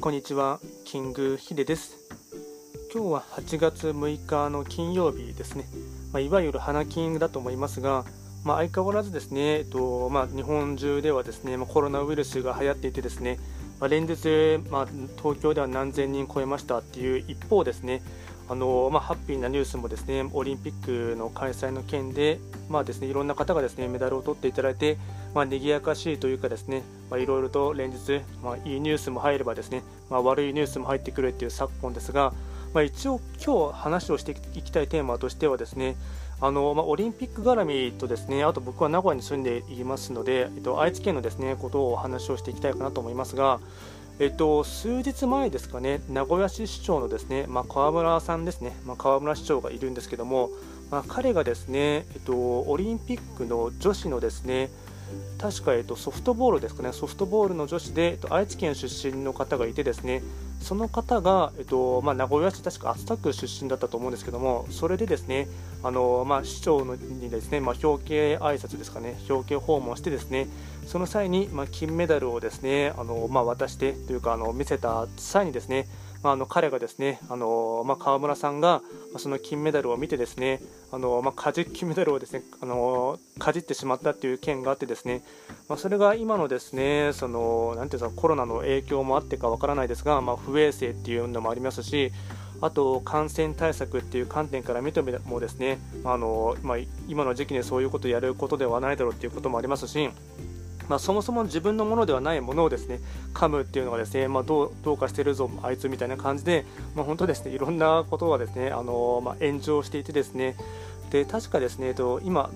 こんにちは、キングヒデです。今日は8月6日の金曜日ですね。まあ、いわゆる花金だと思いますが、まあ、相変わらずですね、えっとまあ、日本中ではですね、ま、コロナウイルスが流行っていてですね、ま、連日、ま、東京では何千人超えましたっていう一方ですね、あのまあ、ハッピーなニュースもですねオリンピックの開催の件で、まあですね、いろんな方がですねメダルを取っていただいて、まあ、賑やかしいというかですね、まあ、いろいろと連日、まあ、いいニュースも入ればですね、まあ、悪いニュースも入ってくるっていう昨今ですが、まあ、一応今日話をしていきたいテーマとしてはですねあの、まあ、オリンピック絡みとですねあと僕は名古屋に住んでいますので、えっと、愛知県のですねことをお話をしていきたいかなと思いますが、えっと、数日前ですかね、名古屋市市長のですね、まあ、河村さんですね、まあ、河村市長がいるんですけども、まあ、彼がですね、えっと、オリンピックの女子のですね、確か、えっと、ソフトボールですかね、ソフトボールの女子で、えっと、愛知県出身の方がいてですね、その方が、えっとまあ、名古屋市、確か熱田区出身だったと思うんですけども、それでですね、あのまあ、市長のにですね、まあ、表敬挨拶ですかね、表敬訪問してですね、その際に、まあ、金メダルをですね、あのまあ、渡してというかあの見せた際にですね、まあ、あの彼がですね、あのまあ、川村さんが、その金メダルを見てですね、あのまあ、かじ金メダルをですね、あのかじってしまったという件があってですね、まあ、それが今のですね、そのなんていうかコロナの影響もあってかわからないですが、まあ、不衛生っていうのもありますし、あと感染対策っていう観点から見てもですね、あのまあ、今の時期にそういうことをやることではないだろうということもありますし、まあ、そもそも自分のものではないものをですね噛むっていうのがですね、まあ、どうどうかしてるぞ、あいつみたいな感じで、まあ、本当ですねいろんなことがですねあの、まあ、炎上していてですね。で確かですねと今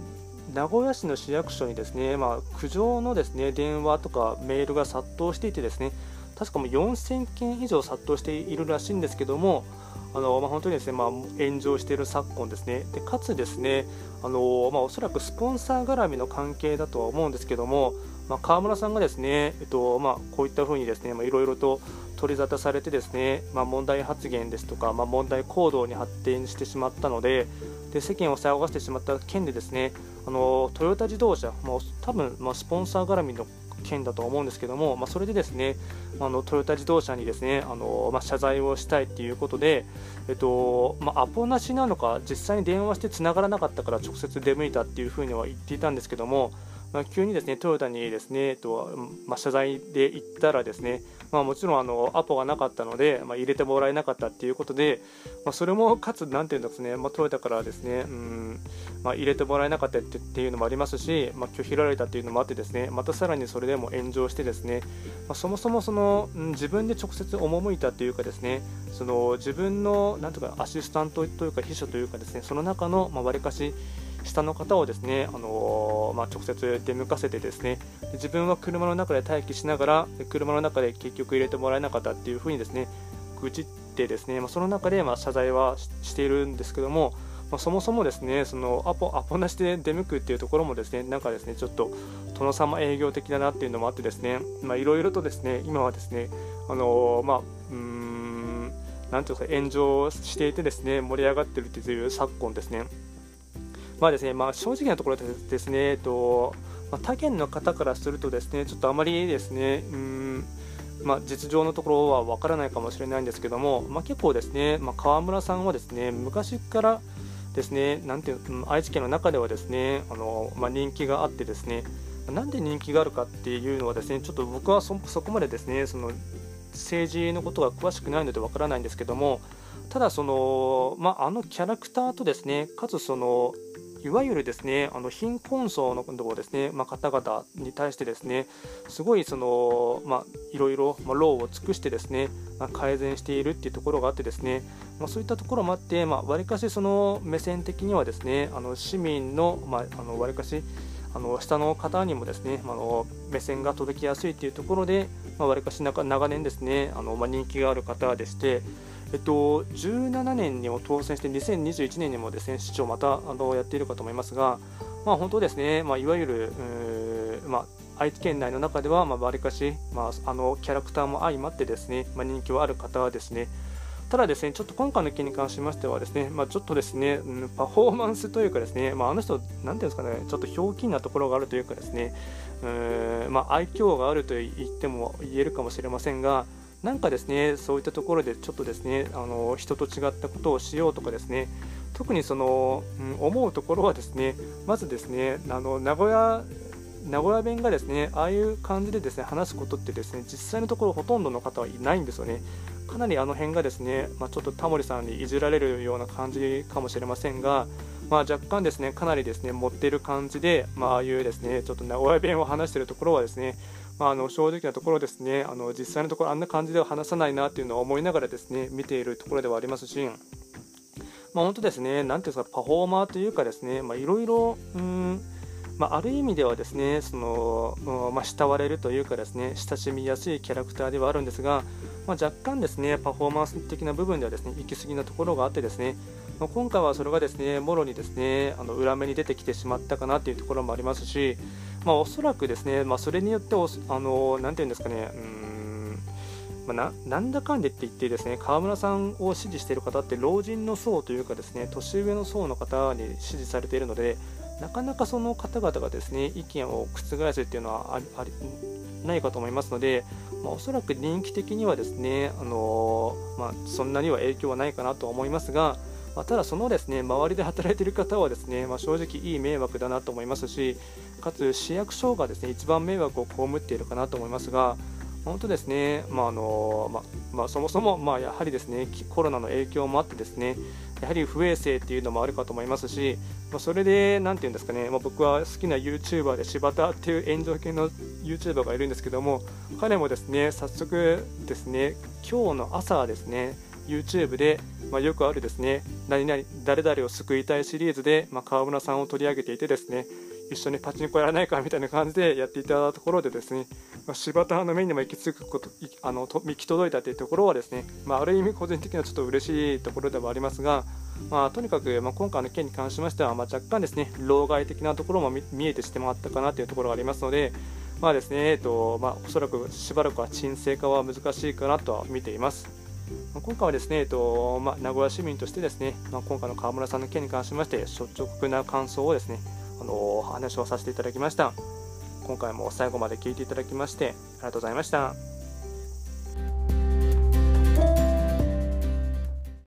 名古屋市の市役所にですね、まあ、苦情のですね電話とかメールが殺到していてですね確かもう4000件以上殺到しているらしいんですけどもあのまあ、本当にですね、まあ、炎上している昨今ですね、でかつですね、あのまあ、おそらくスポンサー絡みの関係だとは思うんですけども、まあ、川村さんがですね、えっとまあ、こういったふうにですね、まあ、いろいろと取り沙汰されてですね、まあ、問題発言ですとか、まあ、問題行動に発展してしまったので、で世間を騒がせてしまった件でですね、あのトヨタ自動車、もう多分、まあ、スポンサー絡みの件だと思うんですけども、まあ、それでですねあのトヨタ自動車にですねあの、まあ、謝罪をしたいということで、えっとまあ、アポなしなのか実際に電話してつながらなかったから直接出向いたっていうふうには言っていたんですけども、まあ、急にですねトヨタにですね、えっとま、謝罪で行ったらですね、まあ、もちろんあのアポがなかったので、まあ、入れてもらえなかったっていうことで、まあ、それもかつ、なんていうんですね、まあ、トヨタからですね、うんまあ、入れてもらえなかったっていうのもありますし、まあ、拒否られたっていうのもあってですねまたさらにそれでも炎上してですね、まあ、そもそもその、うん、自分で直接赴いたというかですねその自分のなんとかアシスタントというか秘書というかですねその中のわり、まあ、かし下の方をですね、あのー、まあ、直接出向かせてですね自分は車の中で待機しながら車の中で結局入れてもらえなかったっていうふうにですね愚痴ってですね、まあ、その中でま謝罪はしているんですけども、まあ、そもそもですねそのアポアポなしで出向くっていうところもですねなんかですねちょっと殿様営業的だなっていうのもあってですねいろいろとですね今はですねあのー、まあうーんなんていうか炎上していてですね盛り上がってるっていう昨今ですね。まあですねまあ、正直なところでですね、えっとまあ、他県の方からするとですねちょっとあまりですねうんまあ、実情のところはわからないかもしれないんですけども、まあ、結構ですね、まあ、川村さんはですね昔からですねなんていう愛知県の中ではですねあの、まあ、人気があってですねなんで人気があるかっていうのはですねちょっと僕はそこまでですねその政治のことが詳しくないのでわからないんですけどもただその、まあ、あのキャラクターとですねかつそのいわゆるですねあの貧困層のですね、まあ、方々に対してですねすごいその、まあ、いろいろ、まあ、労を尽くしてですね、まあ、改善しているっていうところがあってですね、まあ、そういったところもあってわり、まあ、かしその目線的にはですねあの市民のわり、まあ、かしあの下の方にもですね、まあの目線が届きやすいというところで、わ、まあ、りかし長年ですねあの、まあ、人気がある方でして、えっと、17年にも当選して2021年にもですね市長またあのやっているかと思いますが、まあ、本当ですね、まあ、いわゆる、まあ、愛知県内の中ではまわり、かし、まあ、あのキャラクターも相まってですね、まあ、人気はある方ですね。ただですね、ちょっと今回の件に関しましてはですね、まあ、ちょっとですね、うん、パフォーマンスというかですね、まあ、あの人、なんていうんですかね、ちょっとひょうきんなところがあるというかですね、うんまあ、愛嬌があると言っても言えるかもしれませんが、なんかですねそういったところでちょっとですねあの人と違ったことをしようとかですね特にその、うん、思うところはですねまずですねあの名古屋名古屋弁がですねああいう感じでですね話すことってですね実際のところほとんどの方はいないんですよね。かなりあの辺がですね、まあ、ちょっとタモリさんにいじられるような感じかもしれませんが、まあ、若干ですねかなりですね持っている感じで、まああいうですねちょっと名古屋弁を話しているところはですねまあ、あの正直なところですね。あの実際のところあんな感じでは話さないなっていうのを思いながらですね見ているところではありますし、まあ、本当ですね、なんていうんですか、パフォーマーというかですね、いろいろ、うんまあ、ある意味ではですね、そのまあ、慕われるというかですね、親しみやすいキャラクターではあるんですが、まあ、若干ですね、パフォーマンス的な部分ではですね、行き過ぎなところがあってですね、まあ、今回はそれがですね、もろにですね、あの裏目に出てきてしまったかなというところもありますし、まあ、おそらくですね、まあ、それによってお、あのなていうんですかね、うんまあ、なんだかんでって言ってですね川村さんを支持している方って老人の層というかですね年上の層の方に支持されているのでなかなかその方々がですね意見を覆すっていうのはありありないかと思いますので、まあ、おそらく人気的にはですね、あのー、まあ、そんなには影響はないかなと思いますが、まあ、ただそのですね周りで働いている方はですね、ま正直いい迷惑だなと思いますしかつ市役所がですね一番迷惑を被っているかなと思いますが本当ですね、まああのままあ、そもそも、まあ、やはりですねコロナの影響もあってですねやはり不衛生っていうのもあるかと思いますし、まあ、それで、なていうんですかね、まあ、僕は好きな YouTuber で柴田っていう炎上系の YouTuber がいるんですけども彼もですね早速ですね今日の朝ですね YouTube で、まあ、よくあるですね何々誰々を救いたいシリーズで、まあ、川村さんを取り上げていてですね一緒にパチンコやらないかみたいな感じでやっていたところでですね、まあ、柴田の目にも行き着くことあの行き届いたというところはですね、まあ、ある意味個人的にはちょっと嬉しいところではありますが、まあ、とにかく、まあ、今回の件に関しましては、まあ、若干ですね老害的なところも見えてしてまったかなというところがありますので、まあですねえっとまあ、おそらくしばらくは沈静化は難しいかなとは見ています。ま今回はですね、えっとまあ、名古屋市民としてですね、まあ、今回の川村さんの件に関しまして率直な感想をですねあの話をさせていただきました。今回も最後まで聞いていただきましてありがとうございました。